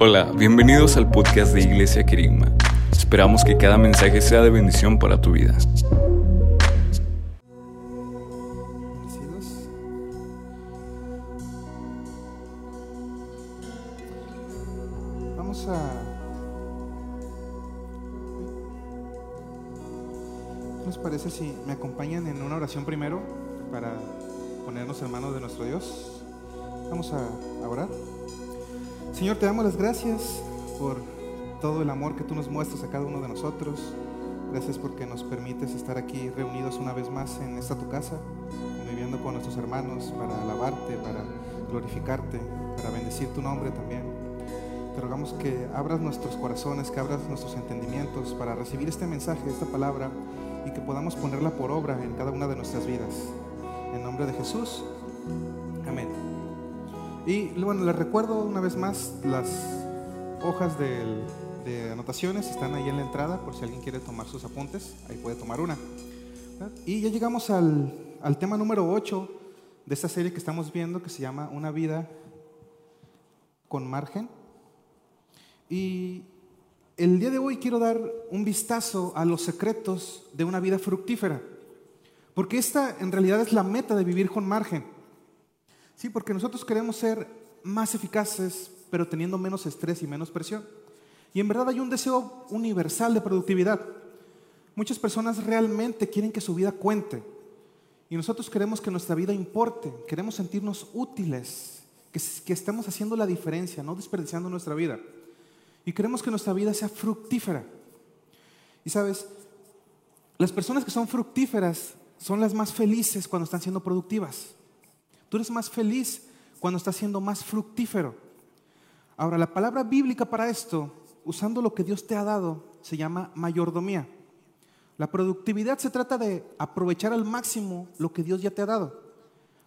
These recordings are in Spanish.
Hola, bienvenidos al podcast de Iglesia Querigma. Esperamos que cada mensaje sea de bendición para tu vida. Muestras a cada uno de nosotros. Gracias porque nos permites estar aquí reunidos una vez más en esta tu casa, conviviendo con nuestros hermanos para alabarte, para glorificarte, para bendecir tu nombre también. Te rogamos que abras nuestros corazones, que abras nuestros entendimientos para recibir este mensaje, esta palabra y que podamos ponerla por obra en cada una de nuestras vidas. En nombre de Jesús. Amén. Y bueno, les recuerdo una vez más las hojas del- de anotaciones están ahí en la entrada por si alguien quiere tomar sus apuntes, ahí puede tomar una. Y ya llegamos al, al tema número 8 de esta serie que estamos viendo que se llama Una vida con margen. Y el día de hoy quiero dar un vistazo a los secretos de una vida fructífera, porque esta en realidad es la meta de vivir con margen. Sí, porque nosotros queremos ser más eficaces, pero teniendo menos estrés y menos presión. Y en verdad hay un deseo universal de productividad. Muchas personas realmente quieren que su vida cuente. Y nosotros queremos que nuestra vida importe, queremos sentirnos útiles, que, que estemos haciendo la diferencia, no desperdiciando nuestra vida. Y queremos que nuestra vida sea fructífera. Y sabes, las personas que son fructíferas son las más felices cuando están siendo productivas. Tú eres más feliz cuando estás siendo más fructífero. Ahora, la palabra bíblica para esto, usando lo que Dios te ha dado, se llama mayordomía. La productividad se trata de aprovechar al máximo lo que Dios ya te ha dado.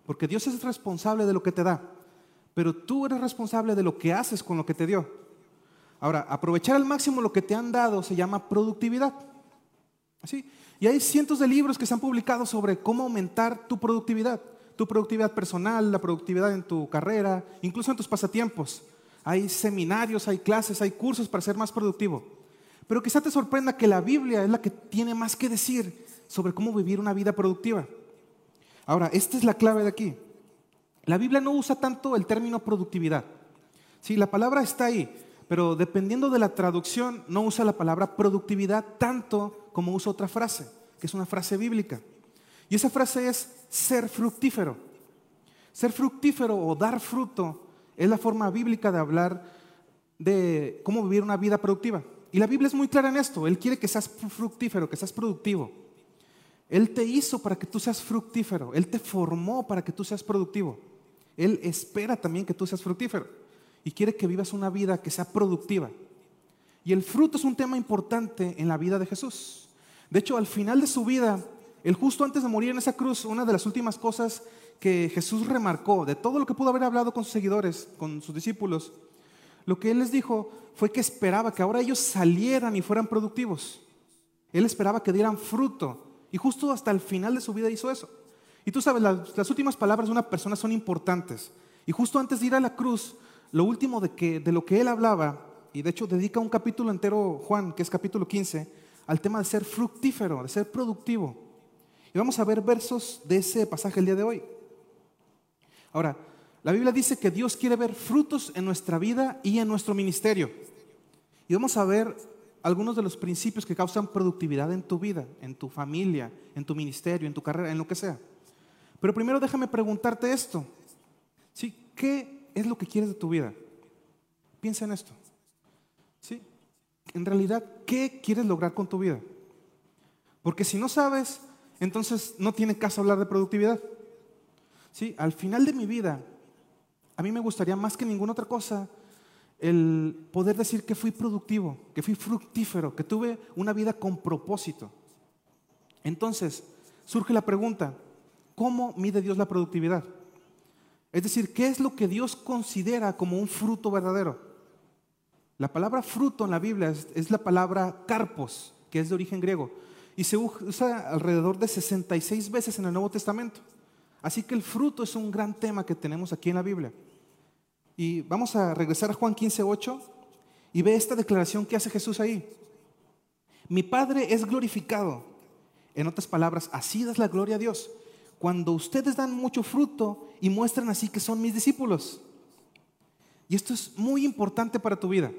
Porque Dios es responsable de lo que te da, pero tú eres responsable de lo que haces con lo que te dio. Ahora, aprovechar al máximo lo que te han dado se llama productividad. ¿Sí? Y hay cientos de libros que se han publicado sobre cómo aumentar tu productividad, tu productividad personal, la productividad en tu carrera, incluso en tus pasatiempos. Hay seminarios, hay clases, hay cursos para ser más productivo. Pero quizá te sorprenda que la Biblia es la que tiene más que decir sobre cómo vivir una vida productiva. Ahora, esta es la clave de aquí. La Biblia no usa tanto el término productividad. Sí, la palabra está ahí, pero dependiendo de la traducción, no usa la palabra productividad tanto como usa otra frase, que es una frase bíblica. Y esa frase es ser fructífero. Ser fructífero o dar fruto es la forma bíblica de hablar de cómo vivir una vida productiva. Y la Biblia es muy clara en esto. Él quiere que seas fructífero, que seas productivo. Él te hizo para que tú seas fructífero. Él te formó para que tú seas productivo. Él espera también que tú seas fructífero. Y quiere que vivas una vida que sea productiva. Y el fruto es un tema importante en la vida de Jesús. De hecho, al final de su vida, él justo antes de morir en esa cruz, una de las últimas cosas que Jesús remarcó, de todo lo que pudo haber hablado con sus seguidores, con sus discípulos, lo que él les dijo fue que esperaba que ahora ellos salieran y fueran productivos. Él esperaba que dieran fruto. Y justo hasta el final de su vida hizo eso. Y tú sabes, las, últimas palabras de una persona son importantes. Y justo antes de ir a la cruz, lo último de, que, de lo que él hablaba, y de hecho dedica un capítulo entero, Juan, que es capítulo 15, al tema de ser fructífero, de ser productivo. Y vamos a ver versos de ese pasaje el día de hoy. Ahora, la Biblia dice que Dios quiere ver frutos en nuestra vida y en nuestro ministerio. Y vamos a ver algunos de los principios que causan productividad en tu vida, en tu familia, en tu ministerio, en tu carrera, en lo que sea. Pero primero déjame preguntarte esto. ¿Sí? ¿Qué es lo que quieres de tu vida? Piensa en esto. ¿Sí? En realidad, ¿qué quieres lograr con tu vida? Porque si no sabes, entonces no tiene caso hablar de productividad. ¿Sí? Al final de mi vida, a mí me gustaría más que ninguna otra cosa el poder decir que fui productivo, que fui fructífero, que tuve una vida con propósito. Entonces, surge la pregunta, ¿cómo mide Dios la productividad? Es decir, ¿qué es lo que Dios considera como un fruto verdadero? La palabra fruto en la Biblia es, es la palabra carpos, que es de origen griego, y se usa alrededor de 66 veces en el Nuevo Testamento. Así que el fruto es un gran tema que tenemos aquí en la Biblia. Y vamos a regresar a Juan 15, 8 Y ve esta declaración que hace Jesús ahí. Mi Padre es glorificado. En otras palabras, así das la gloria a Dios. Cuando ustedes dan mucho fruto y muestran así que son mis discípulos. Y esto es muy importante para tu vida,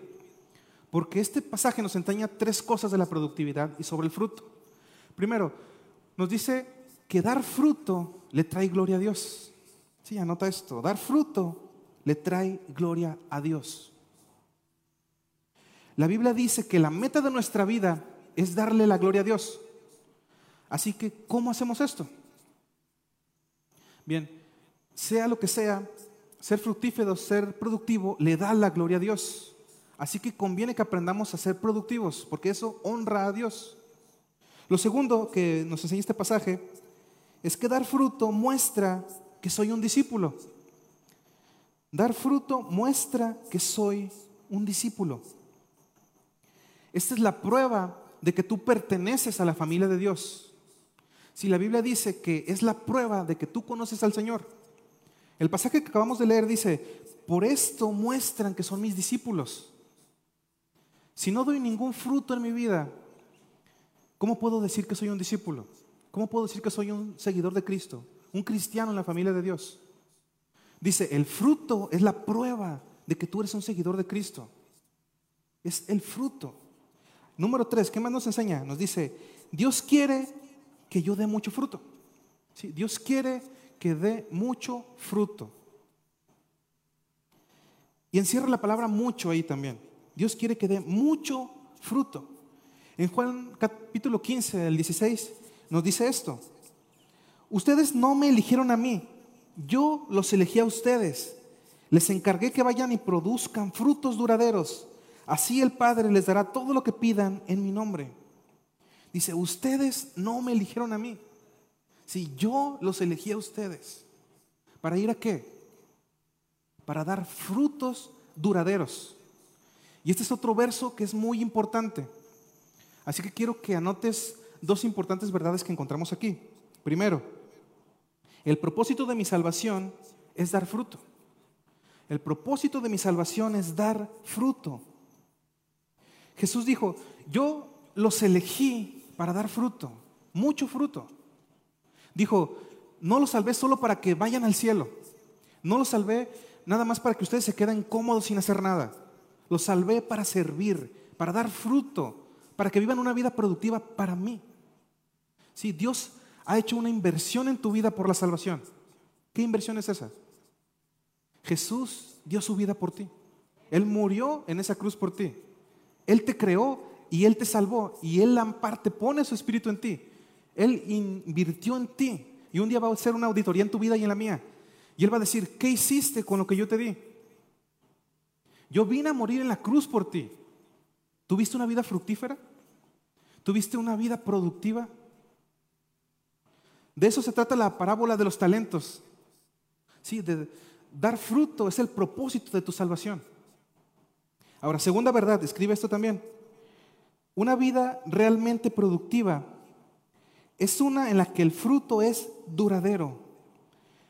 porque este pasaje nos enseña tres cosas de la productividad y sobre el fruto. Primero, nos dice que dar fruto le trae gloria a Dios. Sí, anota esto, dar fruto le trae gloria a Dios. La Biblia dice que la meta de nuestra vida es darle la gloria a Dios. Así que, ¿cómo hacemos esto? Bien, sea lo que sea, ser fructífero, ser productivo, le da la gloria a Dios. Así que conviene que aprendamos a ser productivos, porque eso honra a Dios. Lo segundo que nos enseña este pasaje es que dar fruto muestra que soy un discípulo. Dar fruto muestra que soy un discípulo. Esta es la prueba de que tú perteneces a la familia de Dios. Si la Biblia dice que es la prueba de que tú conoces al Señor, el pasaje que acabamos de leer dice, por esto muestran que son mis discípulos. Si no doy ningún fruto en mi vida, ¿cómo puedo decir que soy un discípulo? ¿Cómo puedo decir que soy un seguidor de Cristo? Un cristiano en la familia de Dios. Dice, el fruto es la prueba de que tú eres un seguidor de Cristo. Es el fruto. Número tres, ¿qué más nos enseña? Nos dice, Dios quiere que yo dé mucho fruto. Dios quiere que dé mucho fruto. Y encierra la palabra mucho ahí también. Dios quiere que dé mucho fruto. En Juan capítulo 15, el 16, nos dice esto. Ustedes no me eligieron a mí, yo los elegí a ustedes. Les encargué que vayan y produzcan frutos duraderos. Así el Padre les dará todo lo que pidan en mi nombre. Dice, ustedes no me eligieron a mí. Si yo los elegí a ustedes, ¿para ir a qué? Para dar frutos duraderos. Y este es otro verso que es muy importante. Así que quiero que anotes dos importantes verdades que encontramos aquí. Primero, el propósito de mi salvación es dar fruto. El propósito de mi salvación es dar fruto. Jesús dijo, yo los elegí para dar fruto, mucho fruto. Dijo, no los salvé solo para que vayan al cielo. No los salvé nada más para que ustedes se queden cómodos sin hacer nada. Los salvé para servir, para dar fruto, para que vivan una vida productiva para mí. Sí, Dios ha hecho una inversión en tu vida por la salvación. ¿Qué inversión es esa? Jesús dio su vida por ti. Él murió en esa cruz por ti. Él te creó y Él te salvó. Y Él parte pone su espíritu en ti. Él invirtió en ti y un día va a hacer una auditoría en tu vida y en la mía. Y Él va a decir, ¿qué hiciste con lo que yo te di? Yo vine a morir en la cruz por ti. ¿Tuviste una vida fructífera? ¿Tuviste una vida productiva? De eso se trata la parábola de los talentos. Sí, de dar fruto es el propósito de tu salvación. Ahora, segunda verdad, escribe esto también. Una vida realmente productiva es una en la que el fruto es duradero.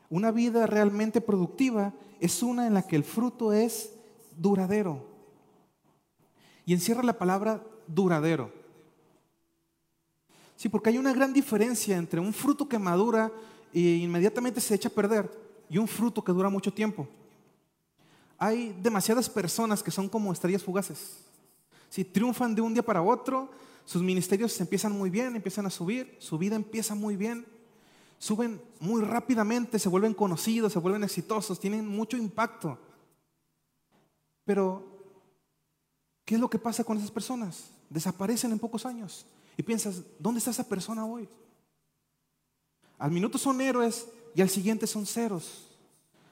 Una vida realmente productiva es una en la que el fruto es duradero. Y encierra la palabra duradero. Sí, porque hay una gran diferencia entre un fruto que madura e inmediatamente se echa a perder y un fruto que dura mucho tiempo. Hay demasiadas personas que son como estrellas fugaces. Si triunfan de un día para otro, sus ministerios empiezan muy bien, empiezan a subir, su vida empieza muy bien, suben muy rápidamente, se vuelven conocidos, se vuelven exitosos, tienen mucho impacto. Pero, ¿qué es lo que pasa con esas personas? Desaparecen en pocos años. Y piensas, ¿dónde está esa persona hoy? Al minuto son héroes y al siguiente son ceros.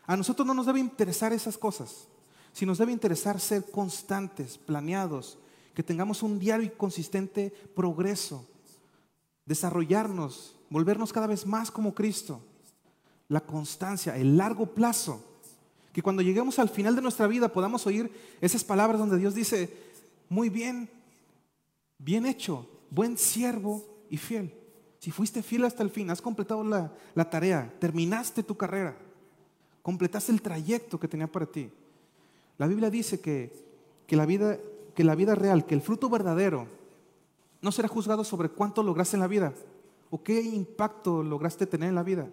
A nosotros no nos debe interesar esas cosas, si nos debe interesar ser constantes, planeados, que tengamos un diario y consistente progreso, desarrollarnos, volvernos cada vez más como Cristo, la constancia, el largo plazo, que cuando lleguemos al final de nuestra vida podamos oír esas palabras donde Dios dice, muy bien, bien hecho, buen siervo y fiel. Si fuiste fiel hasta el fin, has completado la, la tarea, terminaste tu carrera, completaste el trayecto que tenía para ti. La Biblia dice que, que la vida que la vida real, que el fruto verdadero, no será juzgado sobre cuánto lograste en la vida o qué impacto lograste tener en la vida.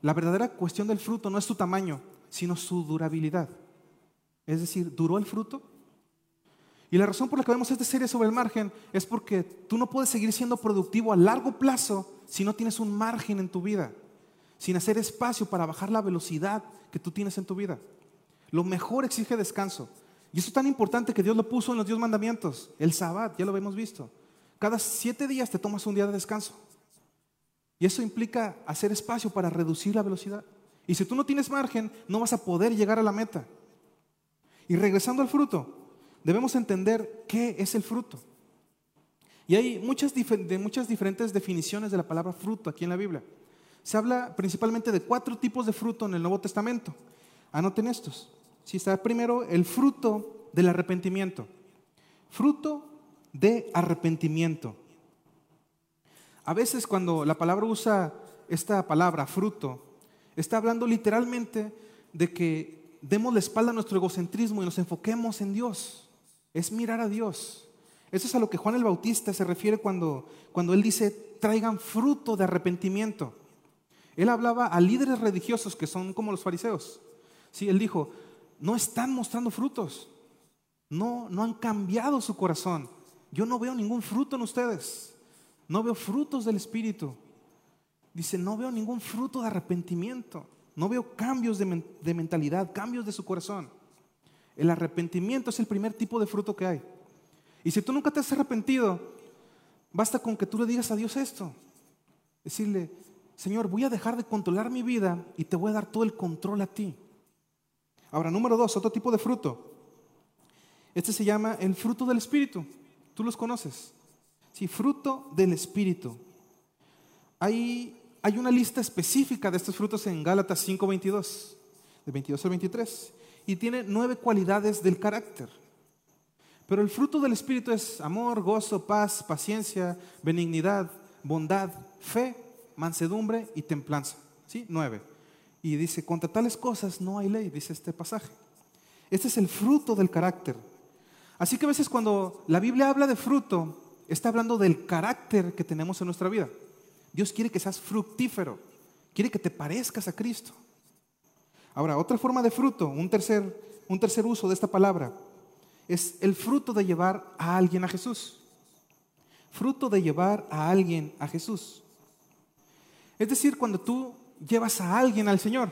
La verdadera cuestión del fruto no es su tamaño, sino su durabilidad. Es decir, ¿duró el fruto? Y la razón por la que vemos esta serie sobre el margen es porque tú no puedes seguir siendo productivo a largo plazo si no tienes un margen en tu vida, sin hacer espacio para bajar la velocidad que tú tienes en tu vida. Lo mejor exige descanso. Y eso es tan importante que Dios lo puso en los Dios mandamientos. El sabbat, ya lo hemos visto. Cada siete días te tomas un día de descanso. Y eso implica hacer espacio para reducir la velocidad. Y si tú no tienes margen, no vas a poder llegar a la meta. Y regresando al fruto, debemos entender qué es el fruto. Y hay muchas, de muchas diferentes definiciones de la palabra fruto aquí en la Biblia. Se habla principalmente de cuatro tipos de fruto en el Nuevo Testamento. Anoten estos. Si está primero el fruto del arrepentimiento. Fruto de arrepentimiento. A veces cuando la palabra usa esta palabra, fruto, está hablando literalmente de que demos la espalda a nuestro egocentrismo y nos enfoquemos en Dios. Es mirar a Dios. Eso es a lo que Juan el Bautista se refiere cuando, cuando él dice, traigan fruto de arrepentimiento. Él hablaba a líderes religiosos que son como los fariseos. Sí, él dijo, no están mostrando frutos. No, no han cambiado su corazón. Yo no veo ningún fruto en ustedes. No veo frutos del Espíritu. Dice, no veo ningún fruto de arrepentimiento. No veo cambios de, mentalidad, cambios de su corazón. El arrepentimiento es el primer tipo de fruto que hay. Y si tú nunca te has arrepentido, basta con que tú le digas a Dios esto. Decirle, Señor, voy a dejar de controlar mi vida y te voy a dar todo el control a ti. Ahora, número dos, otro tipo de fruto. Este se llama el fruto del Espíritu. Tú los conoces. Sí, fruto del Espíritu. Hay, hay una lista específica de estos frutos en Gálatas 5:22, de 22 al 23, y tiene nueve cualidades del carácter. Pero el fruto del Espíritu es amor, gozo, paz, paciencia, benignidad, bondad, fe, mansedumbre y templanza. ¿Sí? Nueve. Y dice, contra tales cosas no hay ley, dice este pasaje. Este es el fruto del carácter. Así que a veces cuando la Biblia habla de fruto, está hablando del carácter que tenemos en nuestra vida. Dios quiere que seas fructífero, quiere que te parezcas a Cristo. Ahora, otra forma de fruto, un tercer, un tercer uso de esta palabra, es el fruto de llevar a alguien a Jesús. Fruto de llevar a alguien a Jesús. Es decir, cuando tú llevas a alguien al Señor,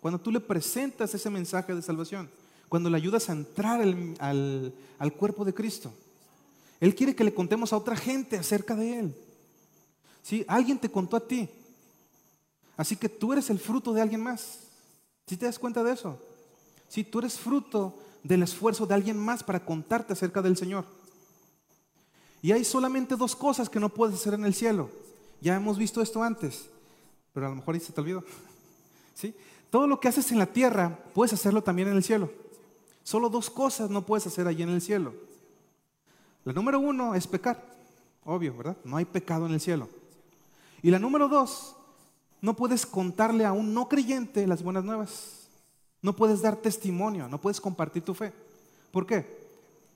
cuando tú le presentas ese mensaje de salvación, cuando le ayudas a entrar al, al cuerpo de Cristo. Él quiere que le contemos a otra gente acerca de Él. ¿Sí? Alguien te contó a ti. Así que tú eres el fruto de alguien más. ¿Sí te das cuenta de eso? Sí, tú eres fruto del esfuerzo de alguien más para contarte acerca del Señor. Y hay solamente dos cosas que no puedes hacer en el cielo. Ya hemos visto esto antes, pero a lo mejor ahí se te olvidó. ¿Sí? Todo lo que haces en la tierra, puedes hacerlo también en el cielo. Solo dos cosas no puedes hacer allí en el cielo. La número uno es pecar, obvio, ¿verdad? No hay pecado en el cielo. Y la número dos, no puedes contarle a un no creyente las buenas nuevas. No puedes dar testimonio, no puedes compartir tu fe. ¿Por qué?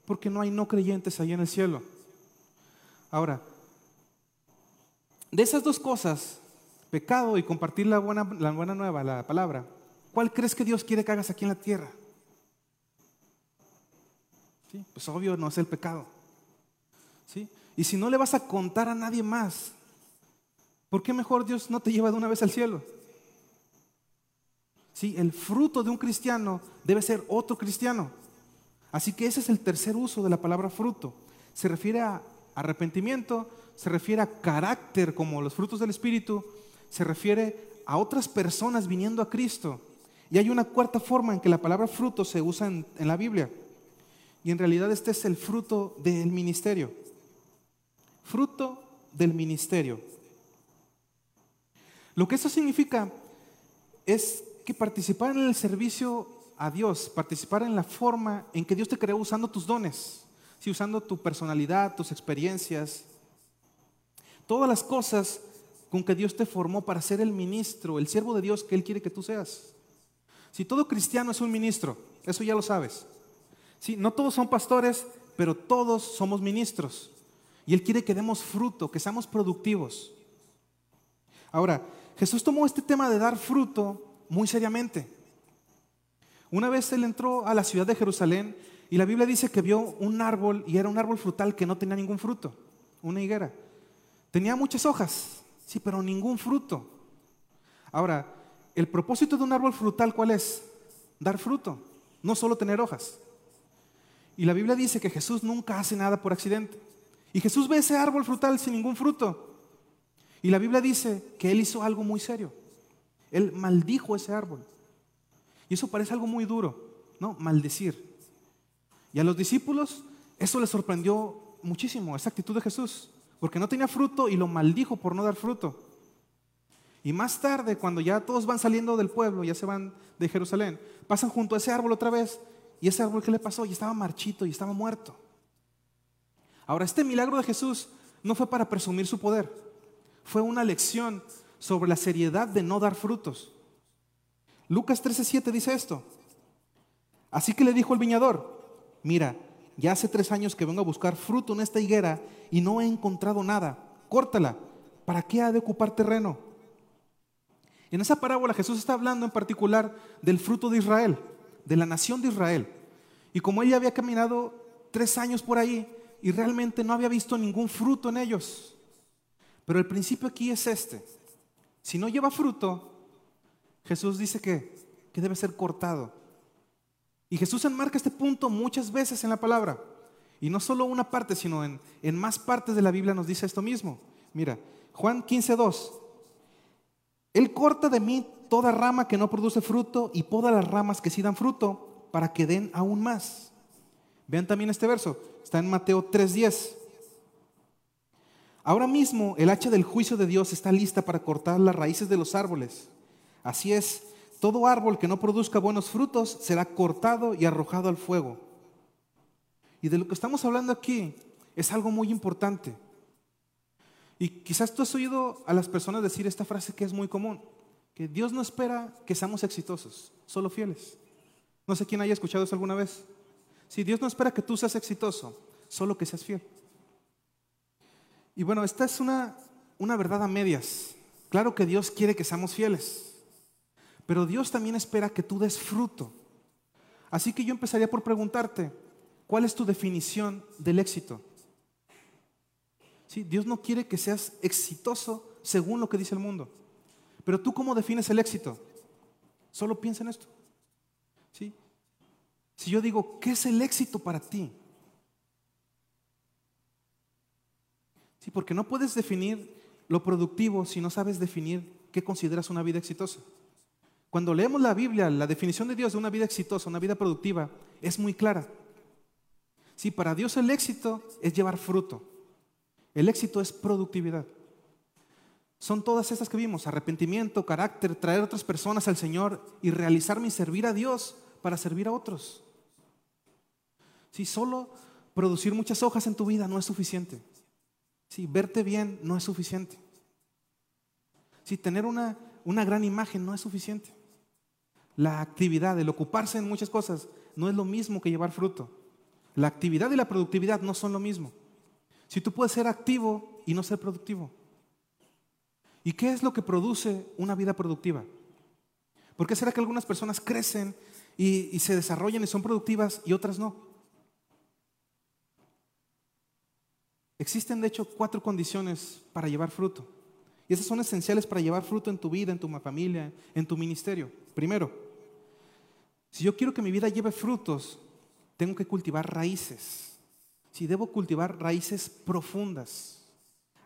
Porque no hay no creyentes ahí en el cielo. Ahora, de esas dos cosas, pecado y compartir la buena, la buena nueva, la palabra, ¿cuál crees que Dios quiere que hagas aquí en la tierra? ¿Sí? Pues obvio no es el pecado. ¿Sí? Y si no le vas a contar a nadie más, ¿por qué mejor Dios no te lleva de una vez al cielo? Sí, el fruto de un cristiano debe ser otro cristiano. Así que ese es el tercer uso de la palabra fruto. Se refiere a arrepentimiento, se refiere a carácter como los frutos del Espíritu, se refiere a otras personas viniendo a Cristo. Y hay una cuarta forma en que la palabra fruto se usa en, en la Biblia. Y en realidad este es el fruto del ministerio fruto del ministerio. Lo que eso significa es que participar en el servicio a Dios, participar en la forma en que Dios te creó usando tus dones, si usando tu personalidad, tus experiencias, todas las cosas con que Dios te formó para ser el ministro, el siervo de Dios que Él quiere que tú seas. Si todo cristiano es un ministro, eso ya lo sabes. Si no todos son pastores, pero todos somos ministros. Y Él quiere que demos fruto, que seamos productivos. Ahora, Jesús tomó este tema de dar fruto muy seriamente. Una vez Él entró a la ciudad de Jerusalén y la Biblia dice que vio un árbol y era un árbol frutal que no tenía ningún fruto, una higuera. Tenía muchas hojas, sí, pero ningún fruto. Ahora, el propósito de un árbol frutal, ¿cuál es? Dar fruto, no solo tener hojas. Y la Biblia dice que Jesús nunca hace nada por accidente. Y Jesús ve ese árbol frutal sin ningún fruto. Y la Biblia dice que Él hizo algo muy serio. Él maldijo ese árbol. Y eso parece algo muy duro, ¿no? Maldecir. Y a los discípulos eso les sorprendió muchísimo, esa actitud de Jesús. Porque no tenía fruto y lo maldijo por no dar fruto. Y más tarde, cuando ya todos van saliendo del pueblo, ya se van de Jerusalén, pasan junto a ese árbol otra vez. ¿Y ese árbol qué le pasó? Y estaba marchito y estaba muerto. Ahora, este milagro de Jesús no fue para presumir su poder. Fue una lección sobre la seriedad de no dar frutos. Lucas 13:7 dice esto. Así que le dijo el viñador, mira, ya hace tres años que vengo a buscar fruto en esta higuera y no he encontrado nada. Córtala. ¿Para qué ha de ocupar terreno? En esa parábola Jesús está hablando en particular del fruto de Israel, de la nación de Israel. Y como ella había caminado tres años por ahí y realmente no había visto ningún fruto en ellos. Pero el principio aquí es este. Si no lleva fruto, Jesús dice que, que debe ser cortado. Y Jesús enmarca este punto muchas veces en la palabra. Y no solo una parte, sino en, en más partes de la Biblia nos dice esto mismo. Mira, Juan 15, 2. Él corta de mí toda rama que no produce fruto y poda las ramas que sí dan fruto para que den aún más. Vean también este verso, está en Mateo 3:10. Ahora mismo el hacha del juicio de Dios está lista para cortar las raíces de los árboles. Así es, todo árbol que no produzca buenos frutos será cortado y arrojado al fuego. Y de lo que estamos hablando aquí es algo muy importante. Y quizás tú has oído a las personas decir esta frase que es muy común, que Dios no espera que seamos exitosos, solo fieles. No sé quién haya escuchado eso alguna vez. Si Dios no espera que tú seas exitoso, solo que seas fiel. Y bueno, esta es una, una verdad a medias. Claro que Dios quiere que seamos fieles, pero Dios también espera que tú des fruto. Así que yo empezaría por preguntarte, ¿cuál es tu definición del éxito? Dios no quiere que seas exitoso según lo que dice el mundo. Pero tú cómo defines el éxito? Solo piensa en esto. ¿Sí? Si yo digo, ¿qué es el éxito para ti? Sí, porque no puedes definir lo productivo si no sabes definir qué consideras una vida exitosa. Cuando leemos la Biblia, la definición de Dios de una vida exitosa, una vida productiva, es muy clara. Sí, para Dios el éxito es llevar fruto. El éxito es productividad. Son todas estas que vimos, arrepentimiento, carácter, traer a otras personas al Señor y realizarme y servir a Dios para servir a otros. Si solo producir muchas hojas en tu vida no es suficiente. Si verte bien no es suficiente. Si tener una, una gran imagen no es suficiente. La actividad, el ocuparse en muchas cosas, no es lo mismo que llevar fruto. La actividad y la productividad no son lo mismo. Si tú puedes ser activo y no ser productivo. ¿Y qué es lo que produce una vida productiva? ¿Por qué será que algunas personas crecen y, se desarrollan y son productivas y otras no? Existen de hecho cuatro condiciones para llevar fruto. Y esas son esenciales para llevar fruto en tu vida, en tu familia, en tu ministerio. Primero, si yo quiero que mi vida lleve frutos, tengo que cultivar raíces si debo cultivar raíces profundas.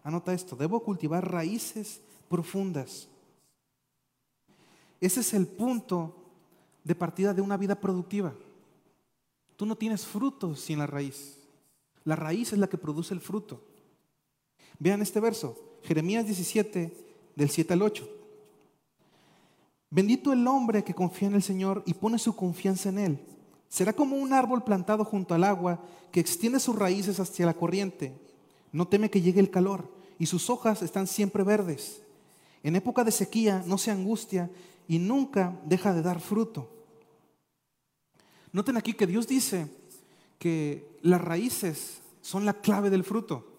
Anota esto, debo cultivar raíces profundas. Ese es el punto de partida de una vida productiva. Tú no tienes frutos sin la raíz. La raíz es la que produce el fruto. Vean este verso, Jeremías 17, del 7 al 8. Bendito el hombre que confía en el Señor y pone su confianza en Él Será como un árbol plantado junto al agua que extiende sus raíces hacia la corriente. No teme que llegue el calor y sus hojas están siempre verdes. En época de sequía no se angustia y nunca deja de dar fruto. Noten aquí que Dios dice que las raíces son la clave del fruto.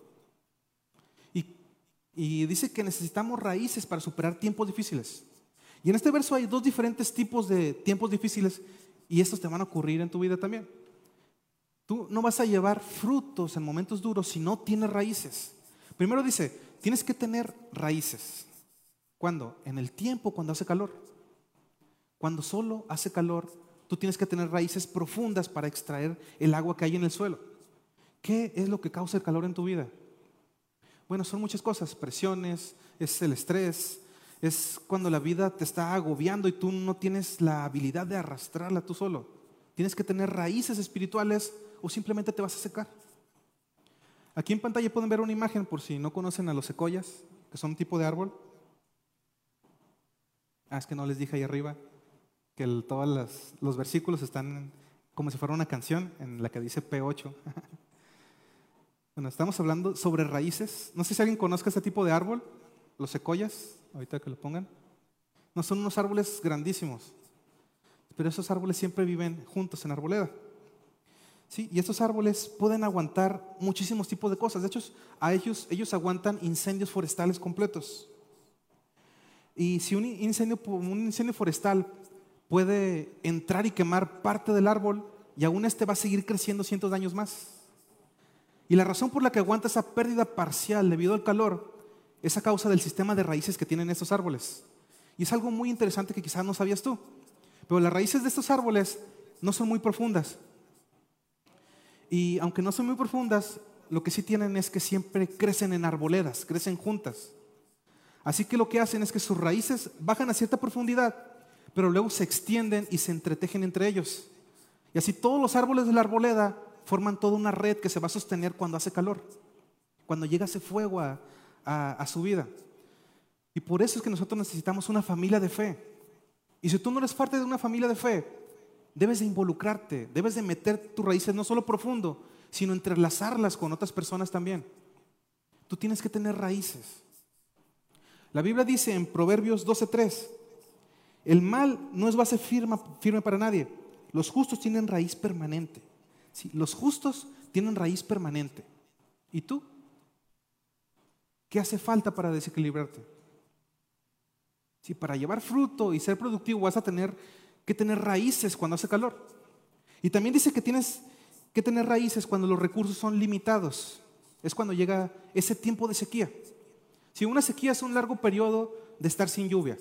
Y, dice que necesitamos raíces para superar tiempos difíciles. Y en este verso hay dos diferentes tipos de tiempos difíciles y estos te van a ocurrir en tu vida también. Tú no vas a llevar frutos en momentos duros si no tienes raíces. Primero dice, tienes que tener raíces. ¿Cuándo? En el tiempo cuando hace calor. Cuando solo hace calor, tú tienes que tener raíces profundas para extraer el agua que hay en el suelo. ¿Qué es lo que causa el calor en tu vida? Bueno, son muchas cosas, presiones, es el estrés, es cuando la vida te está agobiando y tú no tienes la habilidad de arrastrarla tú solo. Tienes que tener raíces espirituales o simplemente te vas a secar. Aquí en pantalla pueden ver una imagen por si no conocen a los secoyas, que son un tipo de árbol. Ah, es que no les dije ahí arriba que todos los versículos están como si fuera una canción en la que dice P8. bueno, estamos hablando sobre raíces. No sé si alguien conozca este tipo de árbol, los secoyas, ahorita que lo pongan. No son unos árboles grandísimos, pero esos árboles siempre viven juntos en arboleda. ¿Sí? Y estos árboles pueden aguantar muchísimos tipos de cosas. De hecho, a ellos, ellos aguantan incendios forestales completos. Y si un incendio, un incendio forestal puede entrar y quemar parte del árbol, y aún este va a seguir creciendo cientos de años más. Y la razón por la que aguanta esa pérdida parcial debido al calor es a causa del sistema de raíces que tienen estos árboles. Y es algo muy interesante que quizás no sabías tú. Pero las raíces de estos árboles no son muy profundas. Y aunque no son muy profundas, lo que sí tienen es que siempre crecen en arboledas, crecen juntas. Así que lo que hacen es que sus raíces bajan a cierta profundidad, pero luego se extienden y se entretejen entre ellos. Y así todos los árboles de la arboleda forman toda una red que se va a sostener cuando hace calor, cuando llega ese fuego a, a su vida. Y por eso es que nosotros necesitamos una familia de fe. Y si tú no eres parte de una familia de fe, debes de involucrarte, debes de meter tus raíces no solo profundo, sino entrelazarlas con otras personas también. Tú tienes que tener raíces. La Biblia dice en Proverbios 12:3, el mal no es base firme, firme para nadie. Los justos tienen raíz permanente. Sí, los justos tienen raíz permanente. ¿Y tú? ¿Qué hace falta para desequilibrarte? Si para llevar fruto y ser productivo vas a tener que tener raíces cuando hace calor. Y también dice que tienes que tener raíces cuando los recursos son limitados. Es cuando llega ese tiempo de sequía. Si una sequía es un largo periodo de estar sin lluvia.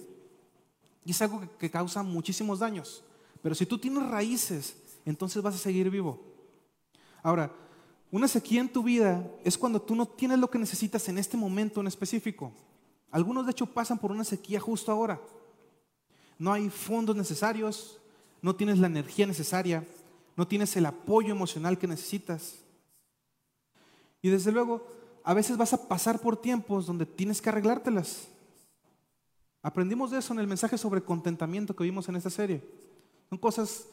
Y es algo que, causa muchísimos daños. Pero si tú tienes raíces, entonces vas a seguir vivo. Ahora, una sequía en tu vida es cuando tú no tienes lo que necesitas en este momento en específico. Algunos de hecho pasan por una sequía justo ahora no hay fondos necesarios, no tienes la energía necesaria, no tienes el apoyo emocional que necesitas. Y desde luego, a veces vas a pasar por tiempos donde tienes que arreglártelas. Aprendimos de eso en el mensaje sobre contentamiento que vimos en esta serie. Son cosas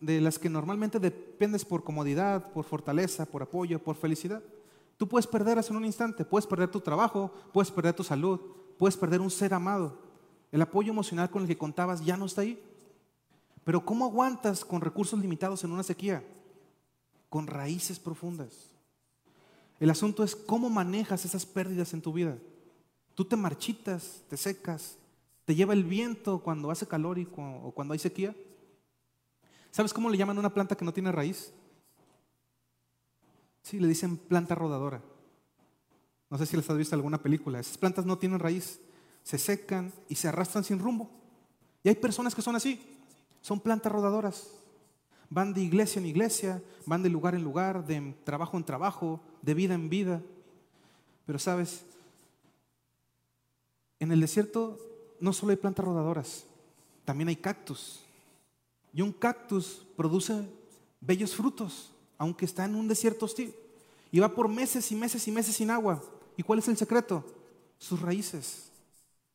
de las que normalmente dependes por comodidad, por fortaleza, por apoyo, por felicidad. Tú puedes perder en un instante, puedes perder tu trabajo, puedes perder tu salud, puedes perder un ser amado. El apoyo emocional con el que contabas ya no está ahí. Pero ¿cómo aguantas con recursos limitados en una sequía? Con raíces profundas. El asunto es cómo manejas esas pérdidas en tu vida. Tú te marchitas, te secas, te lleva el viento cuando hace calor y o cuando hay sequía. ¿Sabes cómo le llaman a una planta que no tiene raíz? Sí, le dicen planta rodadora. No sé si les has visto alguna película. Esas plantas no tienen raíz se secan y se arrastran sin rumbo. Y hay personas que son así, son plantas rodadoras. Van de iglesia en iglesia, van de lugar en lugar, de trabajo en trabajo, de vida en vida. Pero sabes, en el desierto no solo hay plantas rodadoras, también hay cactus. Y un cactus produce bellos frutos, aunque está en un desierto hostil. Y va por meses y meses y meses sin agua. ¿Y cuál es el secreto? Sus raíces.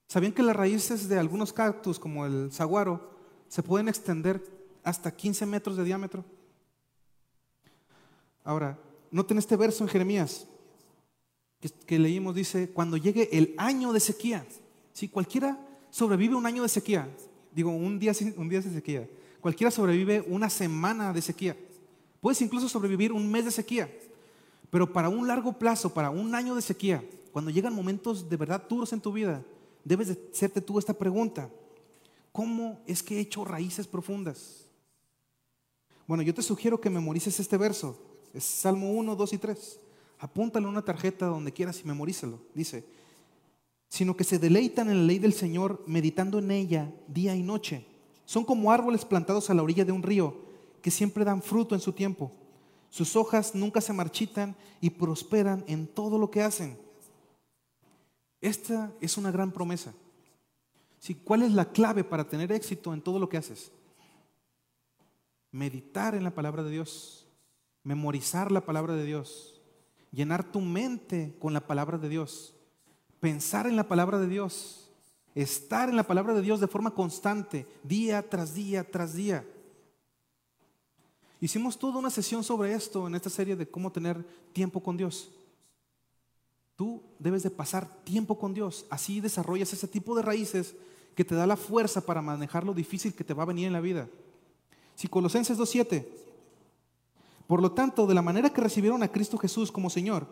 ¿Sabían que las raíces de algunos cactus, como el saguaro, se pueden extender hasta 15 metros de diámetro? Ahora, noten este verso en Jeremías que, leímos, dice, cuando llegue el año de sequía, si cualquiera sobrevive un año de sequía, digo, un día, un día de sequía, cualquiera sobrevive una semana de sequía, Puedes incluso sobrevivir un mes de sequía. Pero para un largo plazo, para un año de sequía, cuando llegan momentos de verdad duros en tu vida, debes de hacerte tú esta pregunta. ¿Cómo es que he hecho raíces profundas? Bueno, yo te sugiero que memorices este verso. Es Salmo 1, 2 y 3. Apúntalo en una tarjeta donde quieras y memorízalo. Dice, sino que se deleitan en la ley del Señor, meditando en ella día y noche. Son como árboles plantados a la orilla de un río, que siempre dan fruto en su tiempo. Sus hojas nunca se marchitan y prosperan en todo lo que hacen. Esta es una gran promesa. ¿Cuál es la clave para tener éxito en todo lo que haces? Meditar en la palabra de Dios, memorizar la palabra de Dios, llenar tu mente con la palabra de Dios, pensar en la palabra de Dios, estar en la palabra de Dios de forma constante, día tras día tras día. Hicimos toda una sesión sobre esto en esta serie de cómo tener tiempo con Dios. Tú debes de pasar tiempo con Dios, así desarrollas ese tipo de raíces que te da la fuerza para manejar lo difícil que te va a venir en la vida. Si Colosenses 2.7, por lo tanto, de la manera que recibieron a Cristo Jesús como Señor,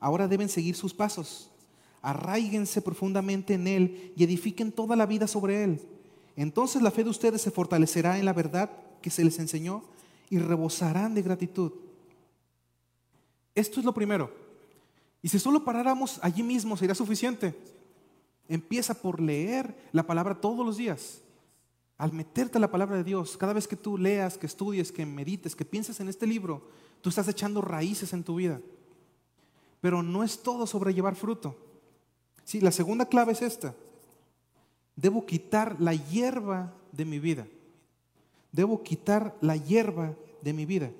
ahora deben seguir sus pasos. Arraíguense profundamente en Él y edifiquen toda la vida sobre Él. Entonces la fe de ustedes se fortalecerá en la verdad que se les enseñó y rebosarán de gratitud. Esto es lo primero. Y si solo paráramos allí mismo sería suficiente. Empieza por leer la palabra todos los días. Al meterte a la palabra de Dios, cada vez que tú leas, que estudies, que medites, que pienses en este libro, tú estás echando raíces en tu vida. Pero no es todo sobre llevar fruto. Sí, la segunda clave es esta. Debo quitar la hierba de mi vida. Debo quitar la hierba de mi vida.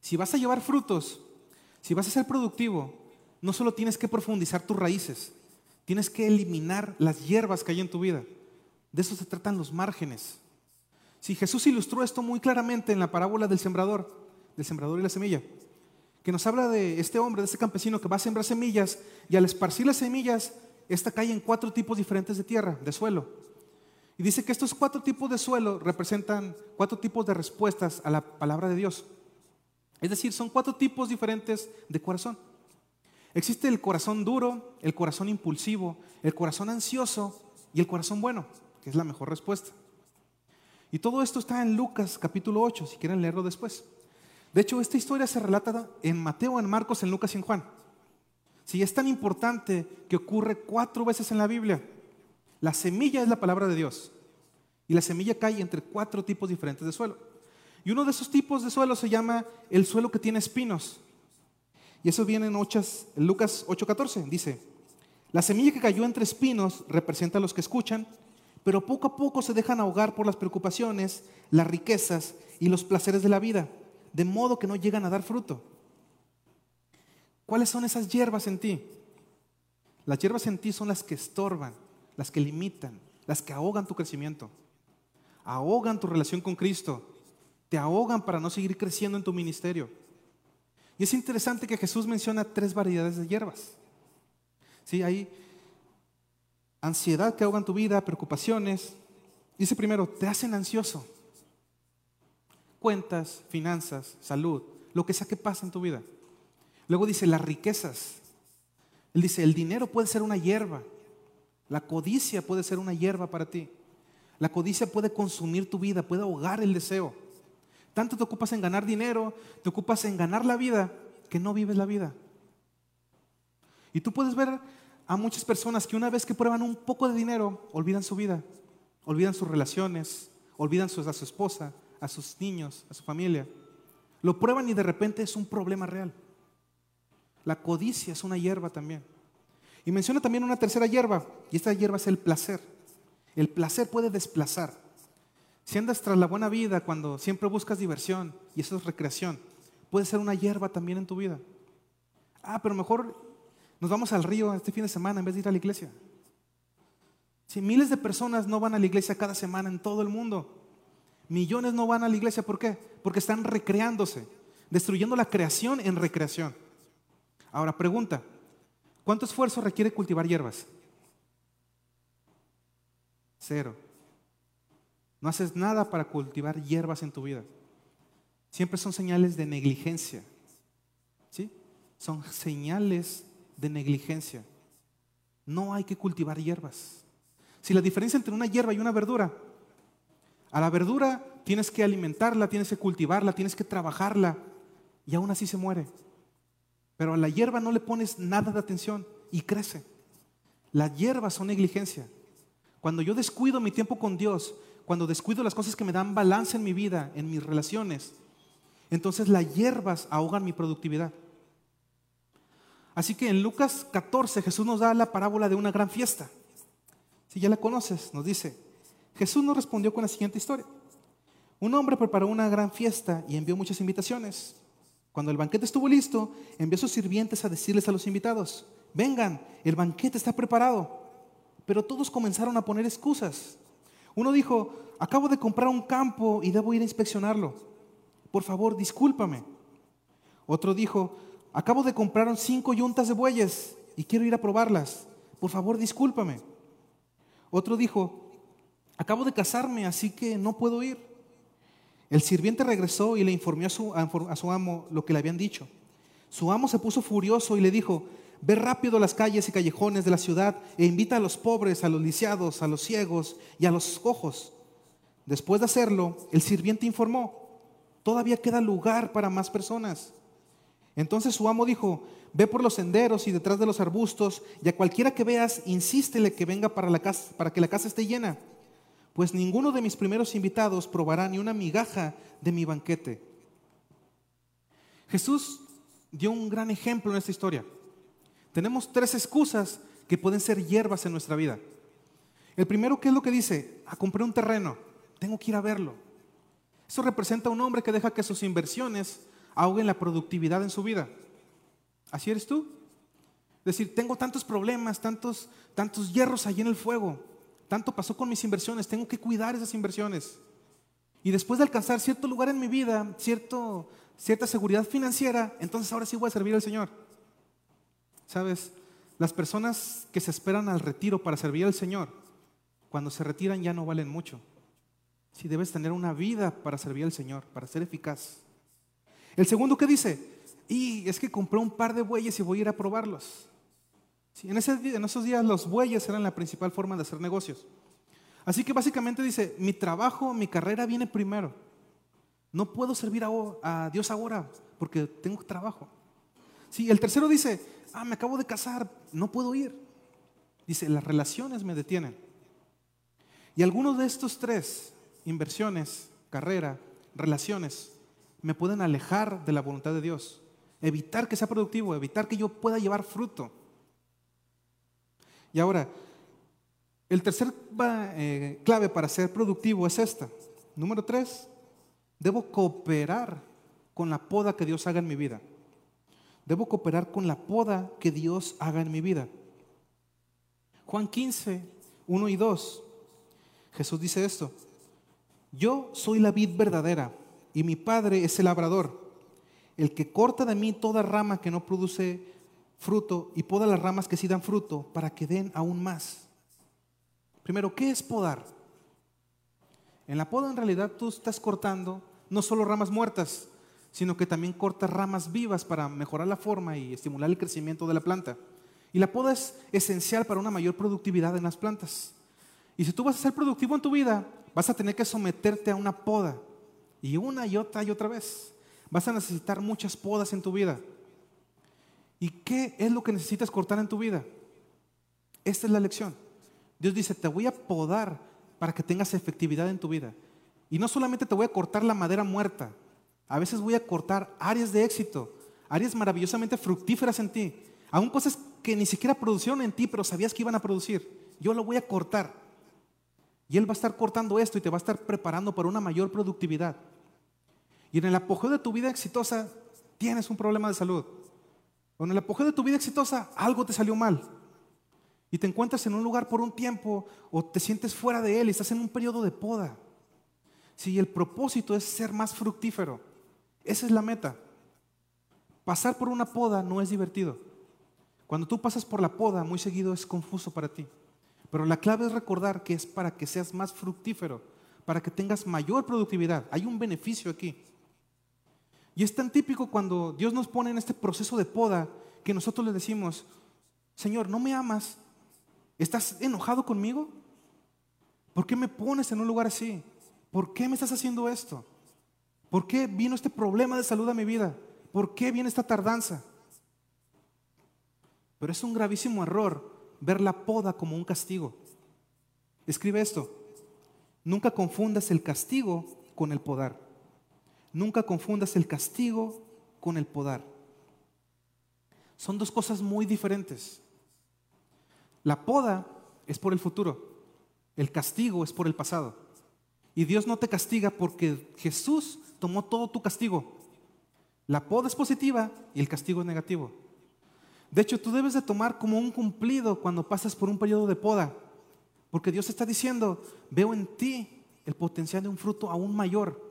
Si vas a llevar frutos, si vas a ser productivo, no solo tienes que profundizar tus raíces, tienes que eliminar las hierbas que hay en tu vida. De eso se tratan los márgenes. Si Jesús ilustró esto muy claramente en la parábola del sembrador, del sembrador y la semilla, que nos habla de este hombre, de este campesino que va a sembrar semillas y al esparcir las semillas, esta cae en cuatro tipos diferentes de tierra, de suelo. Y dice que estos cuatro tipos de suelo representan cuatro tipos de respuestas a la palabra de Dios. Es decir, son cuatro tipos diferentes de corazón. Existe el corazón duro, el corazón impulsivo, el corazón ansioso y el corazón bueno, que es la mejor respuesta. Y todo esto está en Lucas capítulo 8, si quieren leerlo después. De hecho, esta historia se relata en Mateo, en Marcos, en Lucas y en Juan. Si es tan importante que ocurre cuatro veces en la Biblia. La semilla es la palabra de Dios. Y la semilla cae entre cuatro tipos diferentes de suelo. Y uno de esos tipos de suelo se llama el suelo que tiene espinos. Y eso viene en, en Lucas 8:14. Dice, la semilla que cayó entre espinos representa a los que escuchan, pero poco a poco se dejan ahogar por las preocupaciones, las riquezas y los placeres de la vida, de modo que no llegan a dar fruto. ¿Cuáles son esas hierbas en ti? Las hierbas en ti son las que estorban, las que limitan, las que ahogan tu crecimiento, ahogan tu relación con Cristo, te ahogan para no seguir creciendo en tu ministerio. Y es interesante que Jesús menciona tres variedades de hierbas. Sí, hay ansiedad que ahogan tu vida, preocupaciones. Dice primero, te hacen ansioso. Cuentas, finanzas, salud, lo que sea que pasa en tu vida. Luego dice las riquezas. Él dice, el dinero puede ser una hierba. La codicia puede ser una hierba para ti. La codicia puede consumir tu vida, puede ahogar el deseo. Tanto te ocupas en ganar dinero, te ocupas en ganar la vida, que no vives la vida. Y tú puedes ver a muchas personas que una vez que prueban un poco de dinero, olvidan su vida, olvidan sus relaciones, olvidan a su esposa, a sus niños, a su familia. Lo prueban y de repente es un problema real. La codicia es una hierba también. Y menciona también una tercera hierba, y esta hierba es el placer. El placer puede desplazar. Si andas tras la buena vida cuando siempre buscas diversión y eso es recreación, puede ser una hierba también en tu vida. Ah, pero mejor nos vamos al río este fin de semana en vez de ir a la iglesia. Si miles de personas no van a la iglesia cada semana en todo el mundo, millones no van a la iglesia, ¿por qué? Porque están recreándose, destruyendo la creación en recreación. Ahora, pregunta, ¿cuánto esfuerzo requiere cultivar hierbas? Cero. No haces nada para cultivar hierbas en tu vida. siempre son señales de negligencia. ¿Sí? Son señales de negligencia. No hay que cultivar hierbas. Si la diferencia entre una hierba y una verdura, a la verdura tienes que alimentarla, tienes que cultivarla, tienes que trabajarla y aún así se muere. Pero a la hierba no le pones nada de atención y crece. Las hierbas son negligencia. Cuando yo descuido mi tiempo con Dios, cuando descuido las cosas que me dan balance en mi vida, en mis relaciones, entonces las hierbas ahogan mi productividad. Así que en Lucas 14 Jesús nos da la parábola de una gran fiesta. Si ya la conoces, nos dice, Jesús nos respondió con la siguiente historia. Un hombre preparó una gran fiesta y envió muchas invitaciones. Cuando el banquete estuvo listo, envió a sus sirvientes a decirles a los invitados, vengan, el banquete está preparado. Pero todos comenzaron a poner excusas. Uno dijo, acabo de comprar un campo y debo ir a inspeccionarlo. Por favor, discúlpame. Otro dijo, acabo de comprar cinco yuntas de bueyes y quiero ir a probarlas. Por favor, discúlpame. Otro dijo, acabo de casarme, así que no puedo ir. El sirviente regresó y le informó a su, amo lo que le habían dicho. Su amo se puso furioso y le dijo, Ve rápido a las calles y callejones de la ciudad e invita a los pobres, a los lisiados, a los ciegos y a los cojos. Después de hacerlo, el sirviente informó, todavía queda lugar para más personas. Entonces su amo dijo, ve por los senderos y detrás de los arbustos y a cualquiera que veas, insístele que venga para, la casa, para que la casa esté llena, pues ninguno de mis primeros invitados probará ni una migaja de mi banquete. Jesús dio un gran ejemplo en esta historia. Tenemos tres excusas que pueden ser hierbas en nuestra vida. El primero, ¿qué es lo que dice? A ah, compré un terreno, tengo que ir a verlo. Eso representa a un hombre que deja que sus inversiones ahoguen la productividad en su vida. ¿Así eres tú? Es decir, tengo tantos problemas, tantos, tantos hierros allí en el fuego, tanto pasó con mis inversiones, tengo que cuidar esas inversiones. Y después de alcanzar cierto lugar en mi vida, cierto, cierta seguridad financiera, entonces ahora sí voy a servir al Señor. Sabes, las personas que se esperan al retiro para servir al Señor, cuando se retiran ya no valen mucho. Si debes tener una vida para servir al Señor, para ser eficaz. El segundo que dice, y es que compré un par de bueyes y voy a ir a probarlos. En, esos días los bueyes eran la principal forma de hacer negocios. Así que básicamente dice, mi trabajo, mi carrera viene primero. No puedo servir a, a Dios ahora porque tengo trabajo. Sí, el tercero dice, ah, me acabo de casar, no puedo ir. Dice, las relaciones me detienen. Y algunos de estos tres, inversiones, carrera, relaciones, me pueden alejar de la voluntad de Dios, evitar que sea productivo, evitar que yo pueda llevar fruto. Y ahora, el tercer eh, clave para ser productivo es esta. Número tres, debo cooperar con la poda que Dios haga en mi vida. Debo cooperar con la poda que Dios haga en mi vida. Juan 15, 1 y 2. Jesús dice esto. Yo soy la vid verdadera y mi Padre es el labrador. El que corta de mí toda rama que no produce fruto y poda las ramas que sí dan fruto para que den aún más. Primero, ¿qué es podar? En la poda en realidad tú estás cortando no solo ramas muertas, sino que también corta ramas vivas para mejorar la forma y estimular el crecimiento de la planta. Y la poda es esencial para una mayor productividad en las plantas. Y si tú vas a ser productivo en tu vida, vas a tener que someterte a una poda. Y una y otra y otra vez. Vas a necesitar muchas podas en tu vida. ¿Y qué es lo que necesitas cortar en tu vida? Esta es la lección. Dios dice, te voy a podar para que tengas efectividad en tu vida. Y no solamente te voy a cortar la madera muerta, a veces voy a cortar áreas de éxito, áreas maravillosamente fructíferas en ti, aún cosas que ni siquiera producieron en ti, pero sabías que iban a producir. Yo lo voy a cortar. Y Él va a estar cortando esto y te va a estar preparando para una mayor productividad. Y en el apogeo de tu vida exitosa tienes un problema de salud. En el apogeo de tu vida exitosa algo te salió mal. Y te encuentras en un lugar por un tiempo o te sientes fuera de él y estás en un periodo de poda. Si el propósito es ser más fructífero, esa es la meta. Pasar por una poda no es divertido. Cuando tú pasas por la poda, muy seguido es confuso para ti. Pero la clave es recordar que es para que seas más fructífero, para que tengas mayor productividad. Hay un beneficio aquí. Y es tan típico cuando Dios nos pone en este proceso de poda que nosotros le decimos, Señor, ¿no me amas? ¿Estás enojado conmigo? ¿Por qué me pones en un lugar así? ¿Por qué me estás haciendo esto? ¿Por qué vino este problema de salud a mi vida? ¿Por qué viene esta tardanza? Pero es un gravísimo error ver la poda como un castigo. Escribe esto. Nunca confundas el castigo con el podar. Nunca confundas el castigo con el podar. Son dos cosas muy diferentes. La poda es por el futuro. El castigo es por el pasado. Y Dios no te castiga porque Jesús tomó todo tu castigo. La poda es positiva y el castigo es negativo. De hecho, tú debes de tomar como un cumplido cuando pasas por un periodo de poda, porque Dios está diciendo, veo en ti el potencial de un fruto aún mayor.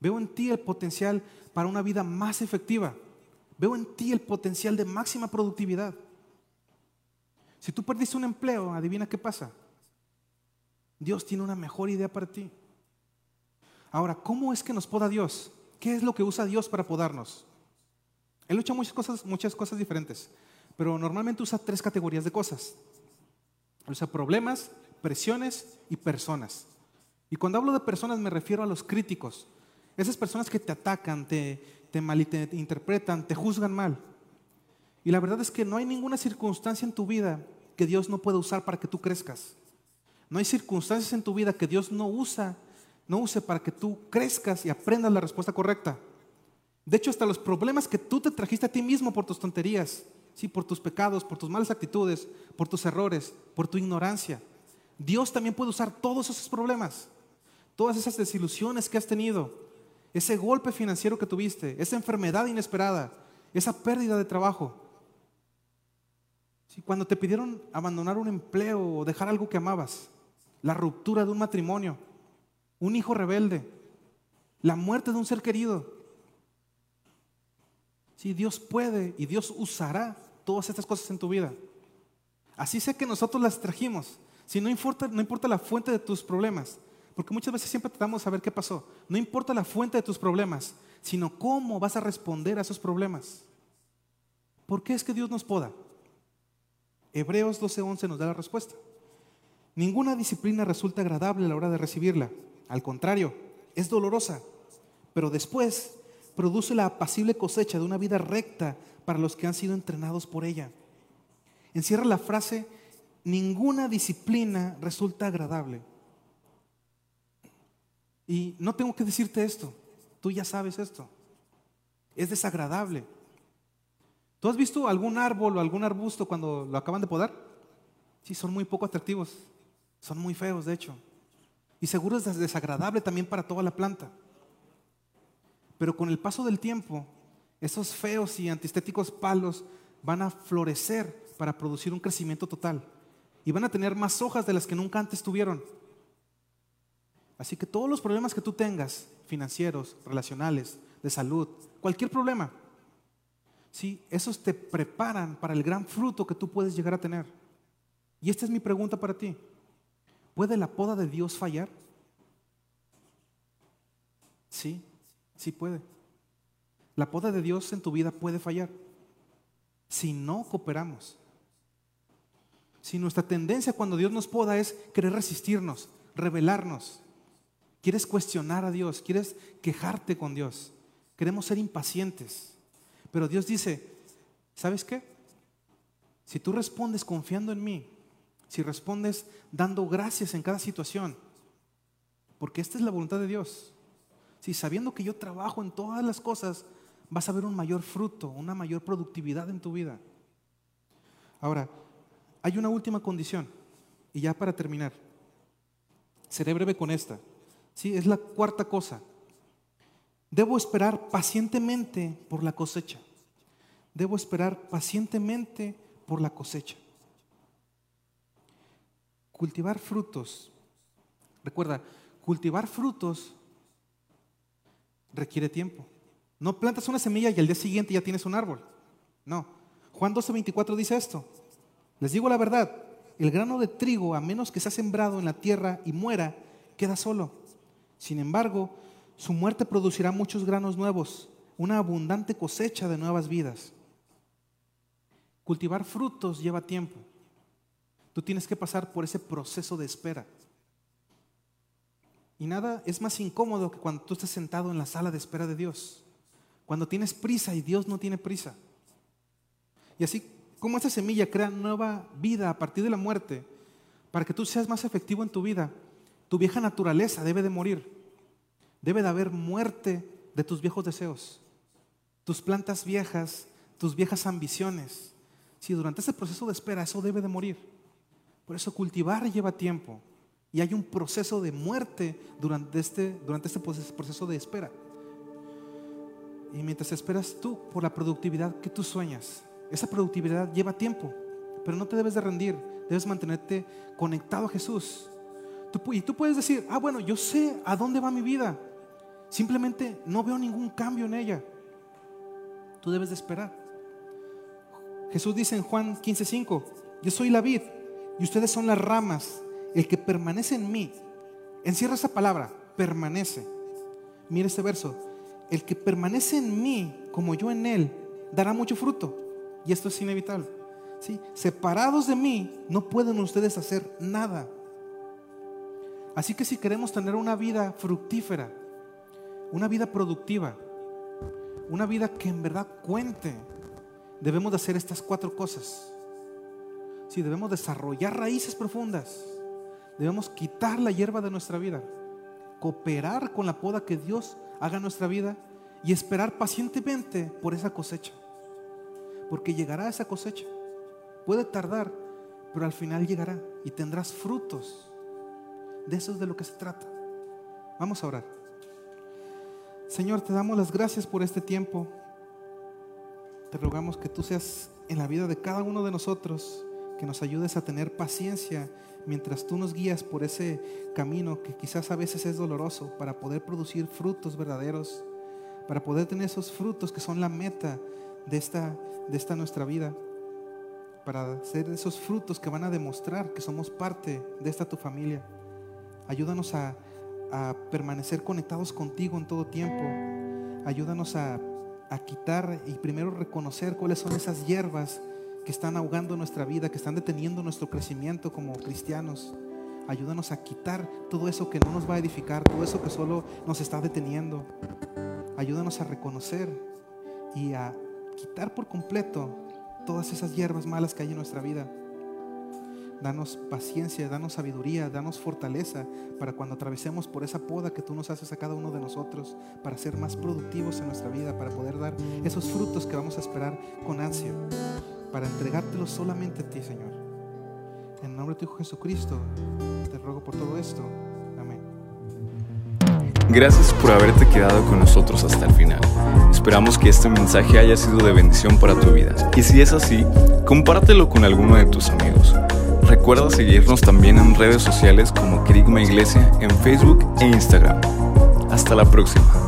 Veo en ti el potencial para una vida más efectiva. Veo en ti el potencial de máxima productividad. Si tú perdiste un empleo, adivina qué pasa. Dios tiene una mejor idea para ti. Ahora, ¿cómo es que nos poda Dios? ¿Qué es lo que usa Dios para podarnos? Él usa muchas cosas, muchas cosas diferentes, pero normalmente usa tres categorías de cosas. Usa problemas, presiones y personas. Y cuando hablo de personas me refiero a los críticos, esas personas que te atacan, te, te malinterpretan, te juzgan mal. Y la verdad es que no hay ninguna circunstancia en tu vida que Dios no pueda usar para que tú crezcas. No hay circunstancias en tu vida que Dios no usa, no use para que tú crezcas y aprendas la respuesta correcta. De hecho, hasta los problemas que tú te trajiste a ti mismo por tus tonterías, sí, por tus pecados, por tus malas actitudes, por tus errores, por tu ignorancia. Dios también puede usar todos esos problemas, todas esas desilusiones que has tenido, ese golpe financiero que tuviste, esa enfermedad inesperada, esa pérdida de trabajo. Sí, cuando te pidieron abandonar un empleo o dejar algo que amabas, la ruptura de un matrimonio, un hijo rebelde, la muerte de un ser querido, si Dios puede y Dios usará todas estas cosas en tu vida. Así sé que nosotros las trajimos. Si no importa, no importa la fuente de tus problemas, porque muchas veces siempre tratamos de saber qué pasó. No importa la fuente de tus problemas, sino cómo vas a responder a esos problemas. ¿Por qué es que Dios nos poda? Hebreos 12:11 nos da la respuesta. Ninguna disciplina resulta agradable a la hora de recibirla. Al contrario, es dolorosa. Pero después produce la apacible cosecha de una vida recta para los que han sido entrenados por ella. Encierra la frase, ninguna disciplina resulta agradable. Y no tengo que decirte esto, tú ya sabes esto. Es desagradable. ¿Tú has visto algún árbol o algún arbusto cuando lo acaban de podar? Sí, son muy poco atractivos, son muy feos de hecho. Y seguro es desagradable también para toda la planta. Pero con el paso del tiempo, esos feos y antiestéticos palos van a florecer para producir un crecimiento total. Y van a tener más hojas de las que nunca antes tuvieron. Así que todos los problemas que tú tengas, financieros, relacionales, de salud, cualquier problema, ¿sí? esos te preparan para el gran fruto que tú puedes llegar a tener. Y esta es mi pregunta para ti. ¿Puede la poda de Dios fallar? Sí. Sí puede. La poda de Dios en tu vida puede fallar si no cooperamos. Si nuestra tendencia cuando Dios nos poda es querer resistirnos, rebelarnos, quieres cuestionar a Dios, quieres quejarte con Dios, queremos ser impacientes. Pero Dios dice, ¿sabes qué? Si tú respondes confiando en mí, si respondes dando gracias en cada situación, porque esta es la voluntad de Dios, si sabiendo que yo trabajo en todas las cosas, vas a ver un mayor fruto, una mayor productividad en tu vida. Ahora, hay una última condición, y ya para terminar, seré breve con esta. Sí, es la cuarta cosa. Debo esperar pacientemente por la cosecha. Debo esperar pacientemente por la cosecha. Cultivar frutos. Recuerda, cultivar frutos requiere tiempo. No plantas una semilla y al día siguiente ya tienes un árbol. No. Juan 12:24 dice esto. Les digo la verdad, el grano de trigo, a menos que sea sembrado en la tierra y muera, queda solo. Sin embargo, su muerte producirá muchos granos nuevos, una abundante cosecha de nuevas vidas. Cultivar frutos lleva tiempo. Tú tienes que pasar por ese proceso de espera. Y nada es más incómodo que cuando tú estás sentado en la sala de espera de Dios. Cuando tienes prisa y Dios no tiene prisa. Y así como esa semilla crea nueva vida a partir de la muerte, para que tú seas más efectivo en tu vida, tu vieja naturaleza debe de morir. Debe de haber muerte de tus viejos deseos, tus plantas viejas, tus viejas ambiciones. Si durante ese proceso de espera eso debe de morir. Por eso cultivar lleva tiempo. Y hay un proceso de muerte durante este, durante este proceso de espera. Y mientras esperas tú por la productividad que tú sueñas, esa productividad lleva tiempo, pero no te debes de rendir, debes mantenerte conectado a Jesús. Y tú puedes decir, ah, bueno, yo sé a dónde va mi vida, simplemente no veo ningún cambio en ella. Tú debes de esperar. Jesús dice en Juan 15:5, yo soy la vid y ustedes son las ramas, el que permanece en mí. Encierra esa palabra, permanece. Mira este verso, el que permanece en mí como yo en él, dará mucho fruto. Y esto es inevitable. ¿sí? Separados de mí, no pueden ustedes hacer nada. Así que si queremos tener una vida fructífera, una vida productiva, una vida que en verdad cuente, debemos de hacer estas cuatro cosas. Si debemos desarrollar raíces profundas, debemos quitar la hierba de nuestra vida, cooperar con la poda que Dios haga en nuestra vida y esperar pacientemente por esa cosecha. Porque llegará esa cosecha. Puede tardar, pero al final llegará y tendrás frutos. De eso es de lo que se trata. Vamos a orar. Señor, te damos las gracias por este tiempo. Te rogamos que tú seas en la vida de cada uno de nosotros, que nos ayudes a tener paciencia mientras tú nos guías por ese camino que quizás a veces es doloroso para poder producir frutos verdaderos, para poder tener esos frutos que son la meta de esta, de esta nuestra vida, para ser esos frutos que van a demostrar que somos parte de esta tu familia. Ayúdanos a, permanecer conectados contigo en todo tiempo. Ayúdanos a, a quitar y primero reconocer cuáles son esas hierbas que están ahogando nuestra vida, que están deteniendo nuestro crecimiento como cristianos. Ayúdanos a quitar todo eso que no nos va a edificar, todo eso que solo nos está deteniendo. Ayúdanos a reconocer y a quitar por completo todas esas hierbas malas que hay en nuestra vida. Danos paciencia, danos sabiduría, danos fortaleza para cuando atravesemos por esa poda que tú nos haces a cada uno de nosotros, para ser más productivos en nuestra vida, para poder dar esos frutos que vamos a esperar con ansia, para entregártelos solamente a ti, Señor. En nombre de tu Hijo Jesucristo, te ruego por todo esto. Gracias por haberte quedado con nosotros hasta el final. Esperamos que este mensaje haya sido de bendición para tu vida. Y si es así, compártelo con alguno de tus amigos. Recuerda seguirnos también en redes sociales como Kerigma Iglesia en Facebook e Instagram. Hasta la próxima.